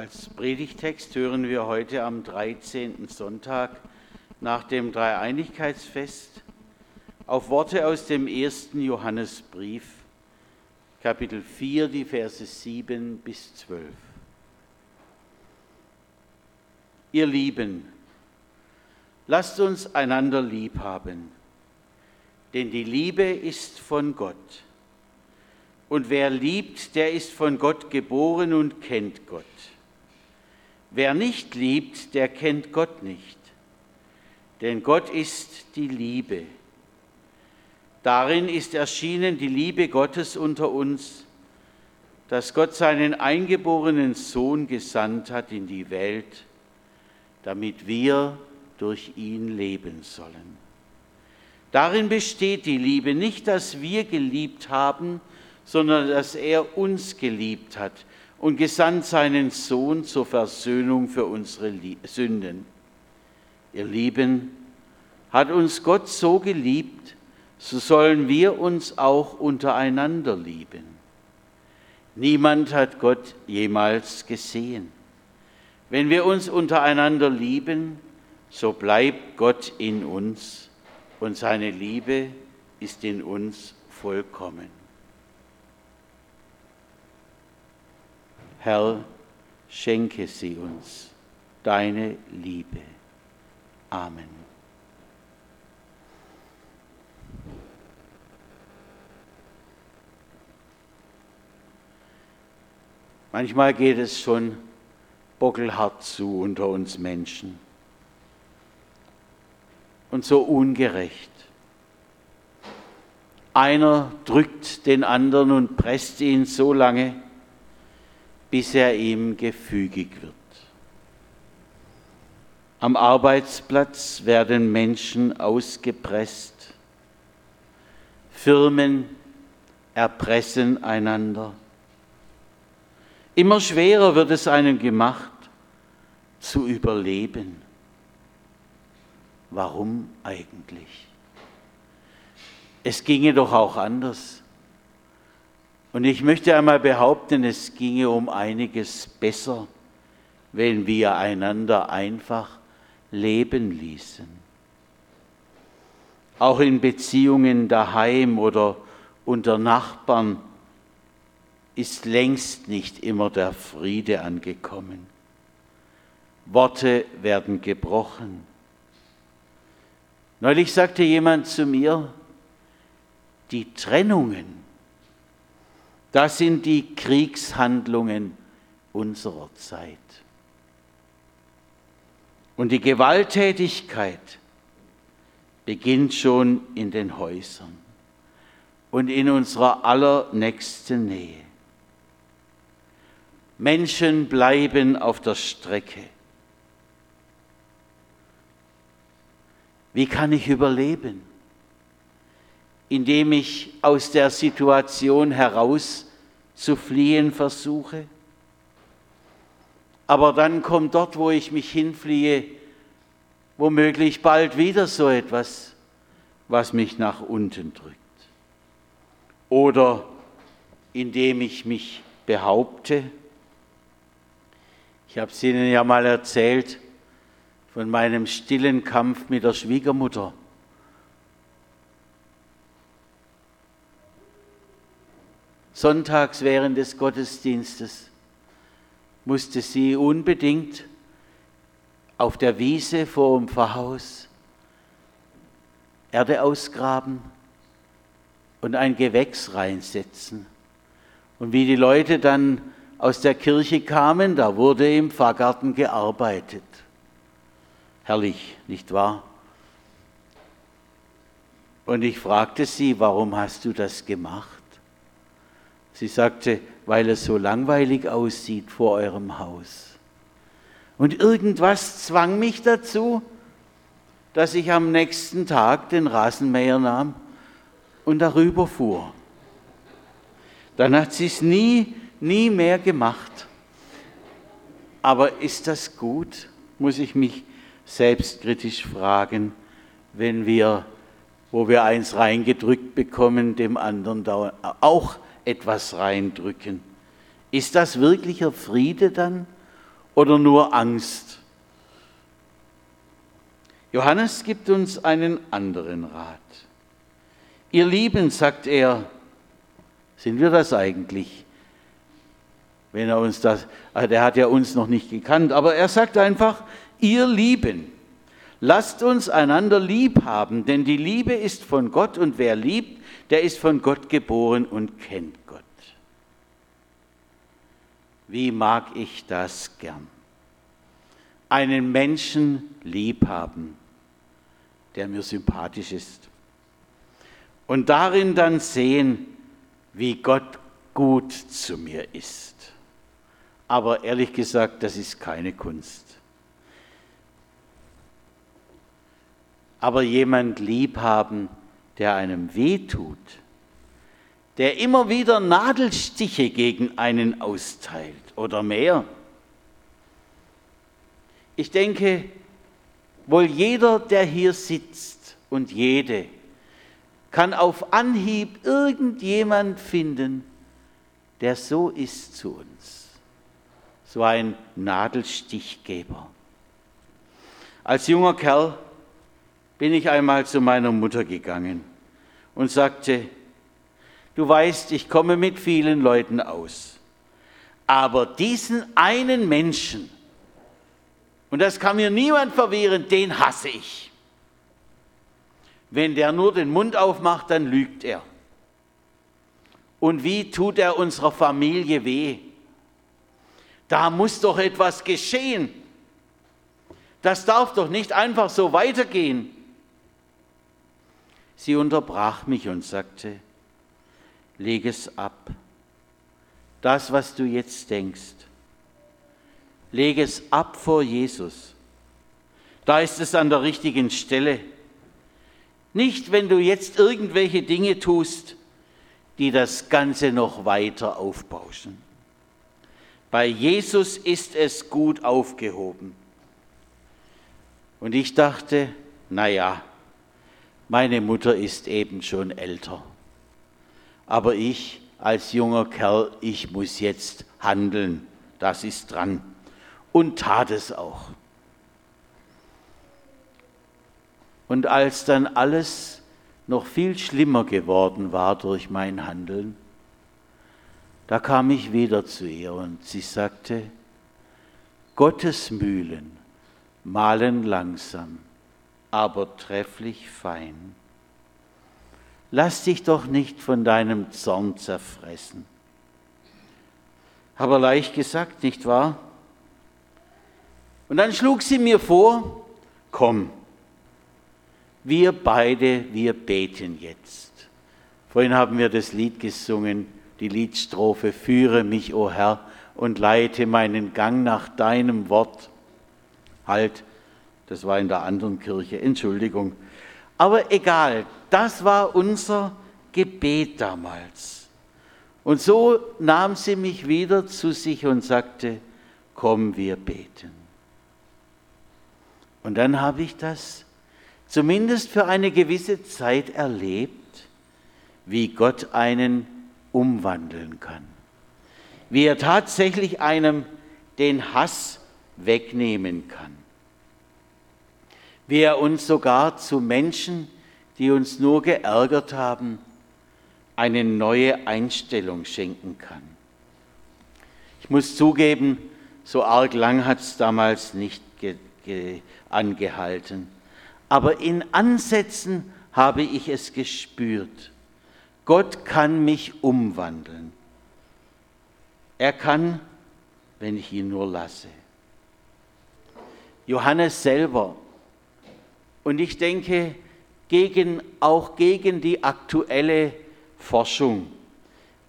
Als Predigtext hören wir heute am 13. Sonntag nach dem Dreieinigkeitsfest auf Worte aus dem ersten Johannesbrief, Kapitel 4, die Verse 7 bis 12. Ihr Lieben, lasst uns einander lieb haben, denn die Liebe ist von Gott. Und wer liebt, der ist von Gott geboren und kennt Gott. Wer nicht liebt, der kennt Gott nicht, denn Gott ist die Liebe. Darin ist erschienen die Liebe Gottes unter uns, dass Gott seinen eingeborenen Sohn gesandt hat in die Welt, damit wir durch ihn leben sollen. Darin besteht die Liebe nicht, dass wir geliebt haben, sondern dass er uns geliebt hat und gesandt seinen Sohn zur Versöhnung für unsere Sünden. Ihr Lieben, hat uns Gott so geliebt, so sollen wir uns auch untereinander lieben. Niemand hat Gott jemals gesehen. Wenn wir uns untereinander lieben, so bleibt Gott in uns und seine Liebe ist in uns vollkommen. Herr, schenke sie uns, deine Liebe. Amen. Manchmal geht es schon bockelhart zu unter uns Menschen und so ungerecht. Einer drückt den anderen und presst ihn so lange, bis er ihm gefügig wird. Am Arbeitsplatz werden Menschen ausgepresst, Firmen erpressen einander. Immer schwerer wird es einem gemacht, zu überleben. Warum eigentlich? Es ginge doch auch anders. Und ich möchte einmal behaupten, es ginge um einiges besser, wenn wir einander einfach leben ließen. Auch in Beziehungen daheim oder unter Nachbarn ist längst nicht immer der Friede angekommen. Worte werden gebrochen. Neulich sagte jemand zu mir, die Trennungen, das sind die Kriegshandlungen unserer Zeit. Und die Gewalttätigkeit beginnt schon in den Häusern und in unserer allernächsten Nähe. Menschen bleiben auf der Strecke. Wie kann ich überleben? Indem ich aus der Situation heraus zu fliehen versuche. Aber dann kommt dort, wo ich mich hinfliehe, womöglich bald wieder so etwas, was mich nach unten drückt. Oder indem ich mich behaupte, ich habe es Ihnen ja mal erzählt von meinem stillen Kampf mit der Schwiegermutter. Sonntags während des Gottesdienstes musste sie unbedingt auf der Wiese vor dem Pfarrhaus Erde ausgraben und ein Gewächs reinsetzen. Und wie die Leute dann aus der Kirche kamen, da wurde im Pfarrgarten gearbeitet. Herrlich, nicht wahr? Und ich fragte sie, warum hast du das gemacht? Sie sagte, weil es so langweilig aussieht vor eurem Haus. Und irgendwas zwang mich dazu, dass ich am nächsten Tag den Rasenmäher nahm und darüber fuhr. Dann hat sie es nie, nie mehr gemacht. Aber ist das gut, muss ich mich selbstkritisch fragen, wenn wir, wo wir eins reingedrückt bekommen, dem anderen auch etwas reindrücken. Ist das wirklicher Friede dann oder nur Angst? Johannes gibt uns einen anderen Rat. Ihr Lieben, sagt er, sind wir das eigentlich? Wenn er uns das, ah, der hat ja uns noch nicht gekannt, aber er sagt einfach, ihr Lieben, lasst uns einander lieb haben, denn die Liebe ist von Gott und wer liebt, der ist von Gott geboren und kennt Gott. Wie mag ich das gern? Einen Menschen lieb haben der mir sympathisch ist. Und darin dann sehen, wie Gott gut zu mir ist. Aber ehrlich gesagt, das ist keine Kunst. Aber jemand lieb haben, der einem wehtut, der immer wieder Nadelstiche gegen einen austeilt oder mehr. Ich denke, Wohl jeder, der hier sitzt und jede, kann auf Anhieb irgendjemand finden, der so ist zu uns. So ein Nadelstichgeber. Als junger Kerl bin ich einmal zu meiner Mutter gegangen und sagte, du weißt, ich komme mit vielen Leuten aus, aber diesen einen Menschen, und das kann mir niemand verwehren, den hasse ich. Wenn der nur den Mund aufmacht, dann lügt er. Und wie tut er unserer Familie weh? Da muss doch etwas geschehen. Das darf doch nicht einfach so weitergehen. Sie unterbrach mich und sagte, leg es ab. Das, was du jetzt denkst, Lege es ab vor Jesus. Da ist es an der richtigen Stelle. Nicht, wenn du jetzt irgendwelche Dinge tust, die das Ganze noch weiter aufbauschen. Bei Jesus ist es gut aufgehoben. Und ich dachte, naja, meine Mutter ist eben schon älter. Aber ich als junger Kerl, ich muss jetzt handeln. Das ist dran und tat es auch. Und als dann alles noch viel schlimmer geworden war durch mein Handeln, da kam ich wieder zu ihr und sie sagte, Gottes Mühlen mahlen langsam, aber trefflich fein. Lass dich doch nicht von deinem Zorn zerfressen. Aber leicht gesagt, nicht wahr? Und dann schlug sie mir vor, komm, wir beide, wir beten jetzt. Vorhin haben wir das Lied gesungen, die Liedstrophe, führe mich, o oh Herr, und leite meinen Gang nach deinem Wort. Halt, das war in der anderen Kirche, Entschuldigung. Aber egal, das war unser Gebet damals. Und so nahm sie mich wieder zu sich und sagte, komm, wir beten. Und dann habe ich das zumindest für eine gewisse Zeit erlebt, wie Gott einen umwandeln kann. Wie er tatsächlich einem den Hass wegnehmen kann. Wie er uns sogar zu Menschen, die uns nur geärgert haben, eine neue Einstellung schenken kann. Ich muss zugeben, so arg lang hat es damals nicht angehalten. Aber in Ansätzen habe ich es gespürt. Gott kann mich umwandeln. Er kann, wenn ich ihn nur lasse. Johannes selber. Und ich denke, gegen, auch gegen die aktuelle Forschung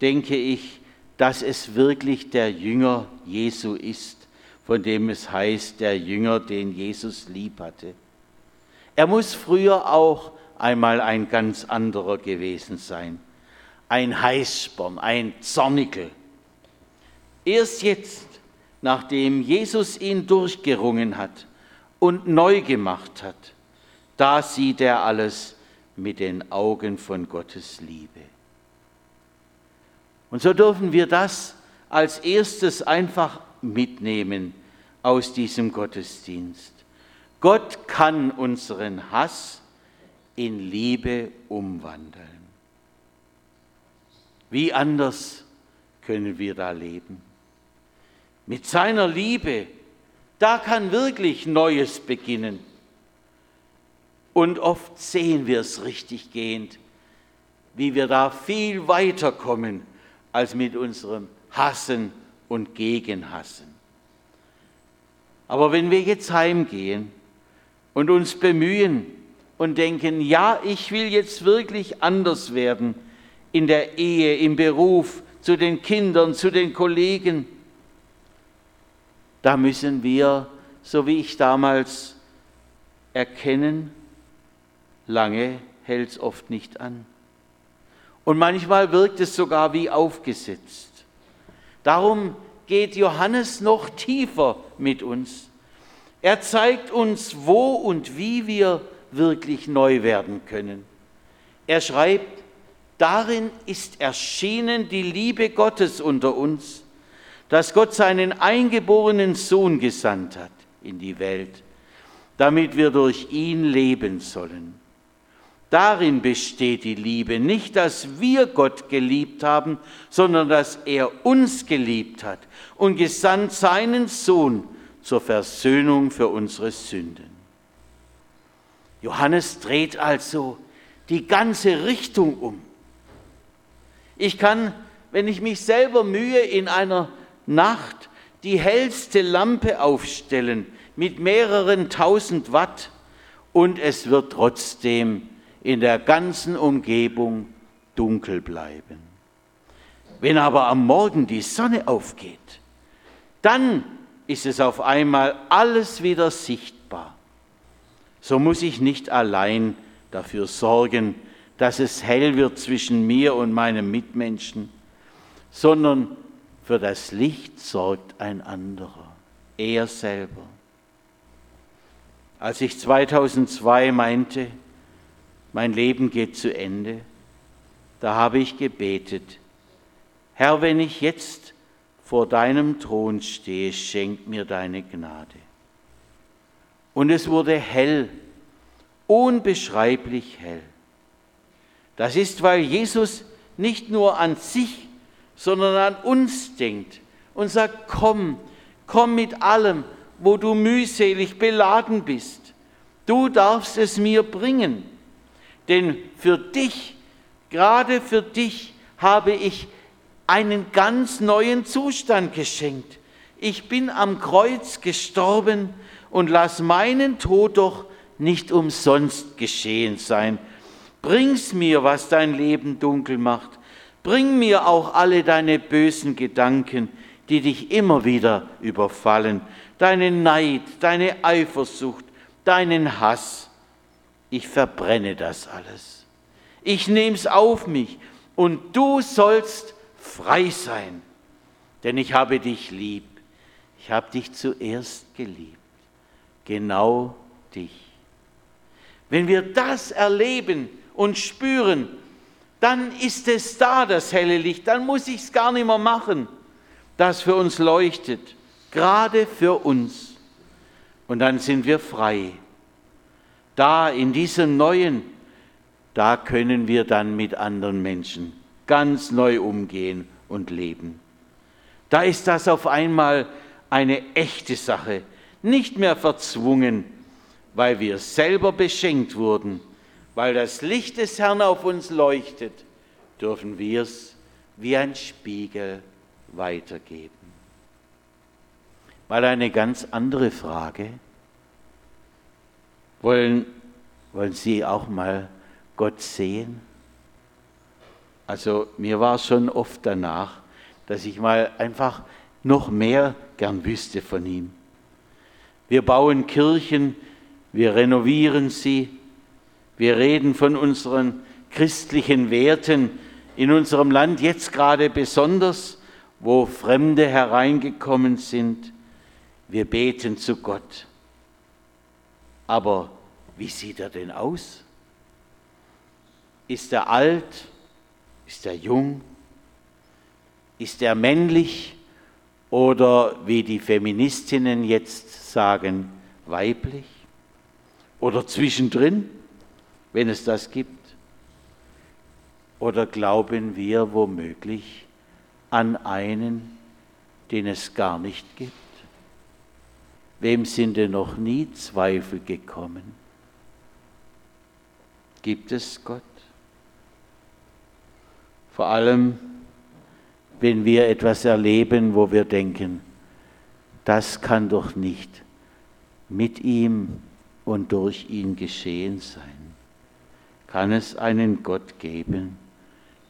denke ich, dass es wirklich der Jünger Jesu ist, von dem es heißt, der Jünger, den Jesus lieb hatte. Er muss früher auch einmal ein ganz anderer gewesen sein. Ein Heißsporn, ein Zornikel. Erst jetzt, nachdem Jesus ihn durchgerungen hat und neu gemacht hat, da sieht er alles mit den Augen von Gottes Liebe. Und so dürfen wir das als erstes einfach mitnehmen aus diesem Gottesdienst. Gott kann unseren Hass in Liebe umwandeln. Wie anders können wir da leben? Mit seiner Liebe, da kann wirklich Neues beginnen. Und oft sehen wir es richtig gehend, wie wir da viel weiterkommen als mit unserem Hassen und Gegenhassen. Aber wenn wir jetzt heimgehen und uns bemühen und denken, ja, ich will jetzt wirklich anders werden in der Ehe, im Beruf, zu den Kindern, zu den Kollegen, da müssen wir, so wie ich damals, erkennen, lange hält es oft nicht an. Und manchmal wirkt es sogar wie aufgesetzt. Darum geht Johannes noch tiefer mit uns. Er zeigt uns, wo und wie wir wirklich neu werden können. Er schreibt, darin ist erschienen die Liebe Gottes unter uns, dass Gott seinen eingeborenen Sohn gesandt hat in die Welt, damit wir durch ihn leben sollen. Darin besteht die Liebe, nicht dass wir Gott geliebt haben, sondern dass er uns geliebt hat und gesandt seinen Sohn zur Versöhnung für unsere Sünden. Johannes dreht also die ganze Richtung um. Ich kann, wenn ich mich selber mühe, in einer Nacht die hellste Lampe aufstellen mit mehreren tausend Watt und es wird trotzdem in der ganzen Umgebung dunkel bleiben. Wenn aber am Morgen die Sonne aufgeht, dann ist es auf einmal alles wieder sichtbar. So muss ich nicht allein dafür sorgen, dass es hell wird zwischen mir und meinem Mitmenschen, sondern für das Licht sorgt ein anderer, er selber. Als ich 2002 meinte, mein Leben geht zu Ende, da habe ich gebetet, Herr, wenn ich jetzt vor deinem Thron stehe, schenk mir deine Gnade. Und es wurde hell, unbeschreiblich hell. Das ist, weil Jesus nicht nur an sich, sondern an uns denkt und sagt, komm, komm mit allem, wo du mühselig beladen bist. Du darfst es mir bringen. Denn für dich, gerade für dich, habe ich einen ganz neuen Zustand geschenkt. Ich bin am Kreuz gestorben und lass meinen Tod doch nicht umsonst geschehen sein. Bring's mir, was dein Leben dunkel macht. Bring mir auch alle deine bösen Gedanken, die dich immer wieder überfallen, deinen Neid, deine Eifersucht, deinen Hass ich verbrenne das alles. Ich nehme es auf mich und du sollst frei sein, denn ich habe dich lieb. Ich habe dich zuerst geliebt, genau dich. Wenn wir das erleben und spüren, dann ist es da, das helle Licht, dann muss ich es gar nicht mehr machen, das für uns leuchtet, gerade für uns. Und dann sind wir frei da in diesem Neuen, da können wir dann mit anderen Menschen ganz neu umgehen und leben. Da ist das auf einmal eine echte Sache, nicht mehr verzwungen, weil wir selber beschenkt wurden, weil das Licht des Herrn auf uns leuchtet, dürfen wir es wie ein Spiegel weitergeben. Mal eine ganz andere Frage. Wollen, wollen Sie auch mal Gott sehen? Also mir war schon oft danach, dass ich mal einfach noch mehr gern wüsste von ihm. Wir bauen Kirchen, wir renovieren sie, wir reden von unseren christlichen Werten in unserem Land jetzt gerade besonders, wo Fremde hereingekommen sind. Wir beten zu Gott. Aber wie sieht er denn aus? Ist er alt? Ist er jung? Ist er männlich oder wie die Feministinnen jetzt sagen, weiblich oder zwischendrin, wenn es das gibt? Oder glauben wir womöglich an einen, den es gar nicht gibt? Wem sind denn noch nie Zweifel gekommen? Gibt es Gott? Vor allem, wenn wir etwas erleben, wo wir denken, das kann doch nicht mit ihm und durch ihn geschehen sein. Kann es einen Gott geben,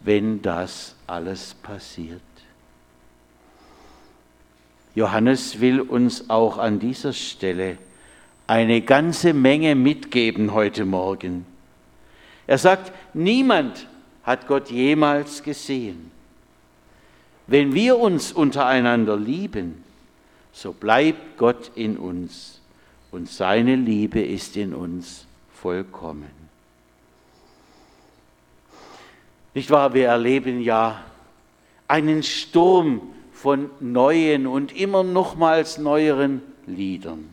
wenn das alles passiert? Johannes will uns auch an dieser Stelle eine ganze Menge mitgeben heute Morgen. Er sagt, niemand hat Gott jemals gesehen. Wenn wir uns untereinander lieben, so bleibt Gott in uns und seine Liebe ist in uns vollkommen. Nicht wahr? Wir erleben ja einen Sturm von neuen und immer nochmals neueren Liedern.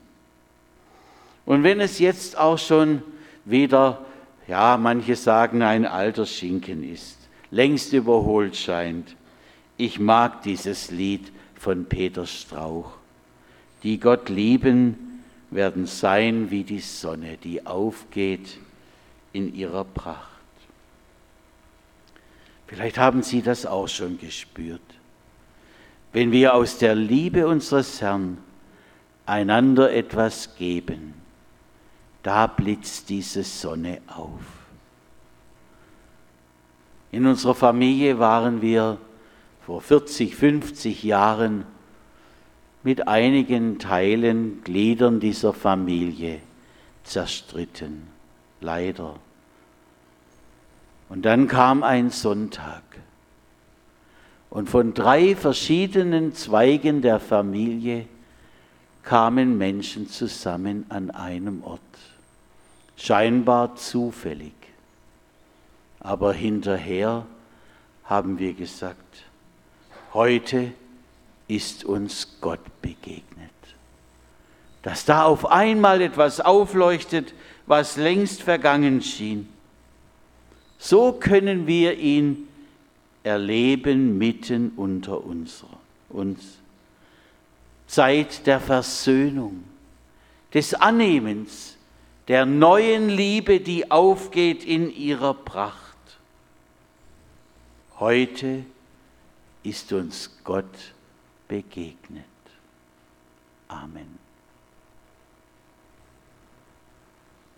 Und wenn es jetzt auch schon wieder, ja, manche sagen, ein alter Schinken ist, längst überholt scheint, ich mag dieses Lied von Peter Strauch. Die Gott lieben, werden sein wie die Sonne, die aufgeht in ihrer Pracht. Vielleicht haben Sie das auch schon gespürt wenn wir aus der Liebe unseres Herrn einander etwas geben, da blitzt diese Sonne auf. In unserer Familie waren wir vor 40, 50 Jahren mit einigen Teilen, Gliedern dieser Familie zerstritten, leider. Und dann kam ein Sonntag und von drei verschiedenen Zweigen der Familie kamen Menschen zusammen an einem Ort. Scheinbar zufällig. Aber hinterher haben wir gesagt, heute ist uns Gott begegnet. Dass da auf einmal etwas aufleuchtet, was längst vergangen schien. So können wir ihn erleben mitten unter uns. Zeit der Versöhnung, des Annehmens, der neuen Liebe, die aufgeht in ihrer Pracht. Heute ist uns Gott begegnet. Amen.